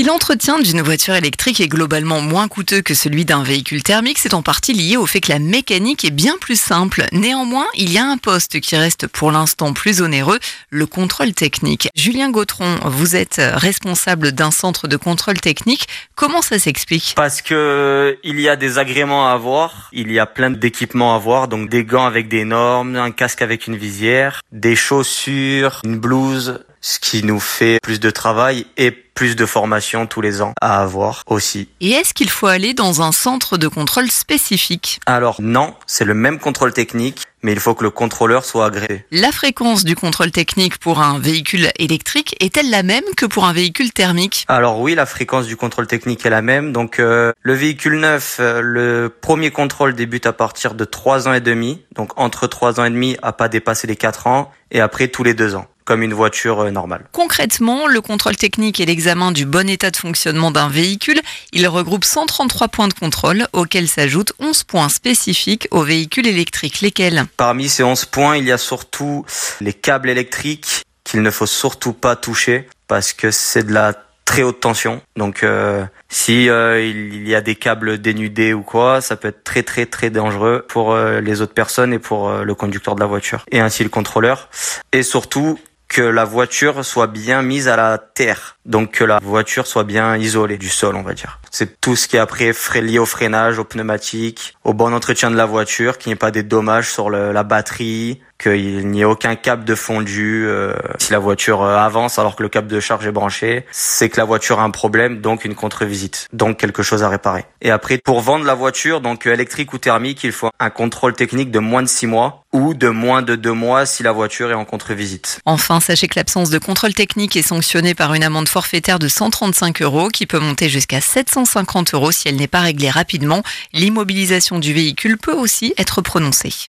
Si l'entretien d'une voiture électrique est globalement moins coûteux que celui d'un véhicule thermique, c'est en partie lié au fait que la mécanique est bien plus simple. Néanmoins, il y a un poste qui reste pour l'instant plus onéreux, le contrôle technique. Julien Gautron, vous êtes responsable d'un centre de contrôle technique. Comment ça s'explique? Parce que il y a des agréments à avoir, il y a plein d'équipements à avoir, donc des gants avec des normes, un casque avec une visière, des chaussures, une blouse, ce qui nous fait plus de travail et plus de formation tous les ans à avoir aussi. Et est-ce qu'il faut aller dans un centre de contrôle spécifique? Alors non, c'est le même contrôle technique, mais il faut que le contrôleur soit agréé. La fréquence du contrôle technique pour un véhicule électrique est-elle la même que pour un véhicule thermique? Alors oui, la fréquence du contrôle technique est la même. Donc euh, le véhicule neuf, euh, le premier contrôle débute à partir de 3 ans et demi, donc entre 3 ans et demi à pas dépasser les 4 ans, et après tous les 2 ans comme une voiture euh, normale. Concrètement, le contrôle technique et l'examen du bon état de fonctionnement d'un véhicule, il regroupe 133 points de contrôle auxquels s'ajoutent 11 points spécifiques aux véhicules électriques. Lesquels? Parmi ces 11 points, il y a surtout les câbles électriques qu'il ne faut surtout pas toucher parce que c'est de la très haute tension. Donc euh, si euh, il y a des câbles dénudés ou quoi, ça peut être très très très dangereux pour euh, les autres personnes et pour le conducteur de la voiture et ainsi le contrôleur. Et surtout que la voiture soit bien mise à la terre. Donc que la voiture soit bien isolée du sol, on va dire. C'est tout ce qui est après lié au freinage, au pneumatique, au bon entretien de la voiture, qu'il n'y ait pas des dommages sur la batterie, qu'il n'y ait aucun câble de fondu. Euh, si la voiture euh, avance alors que le câble de charge est branché, c'est que la voiture a un problème, donc une contre-visite, donc quelque chose à réparer. Et après, pour vendre la voiture, donc électrique ou thermique, il faut un contrôle technique de moins de 6 mois ou de moins de 2 mois si la voiture est en contre-visite. Enfin, sachez que l'absence de contrôle technique est sanctionnée par une amende forfaitaire de 135 euros qui peut monter jusqu'à 750 euros si elle n'est pas réglée rapidement. L'immobilisation du véhicule peut aussi être prononcée.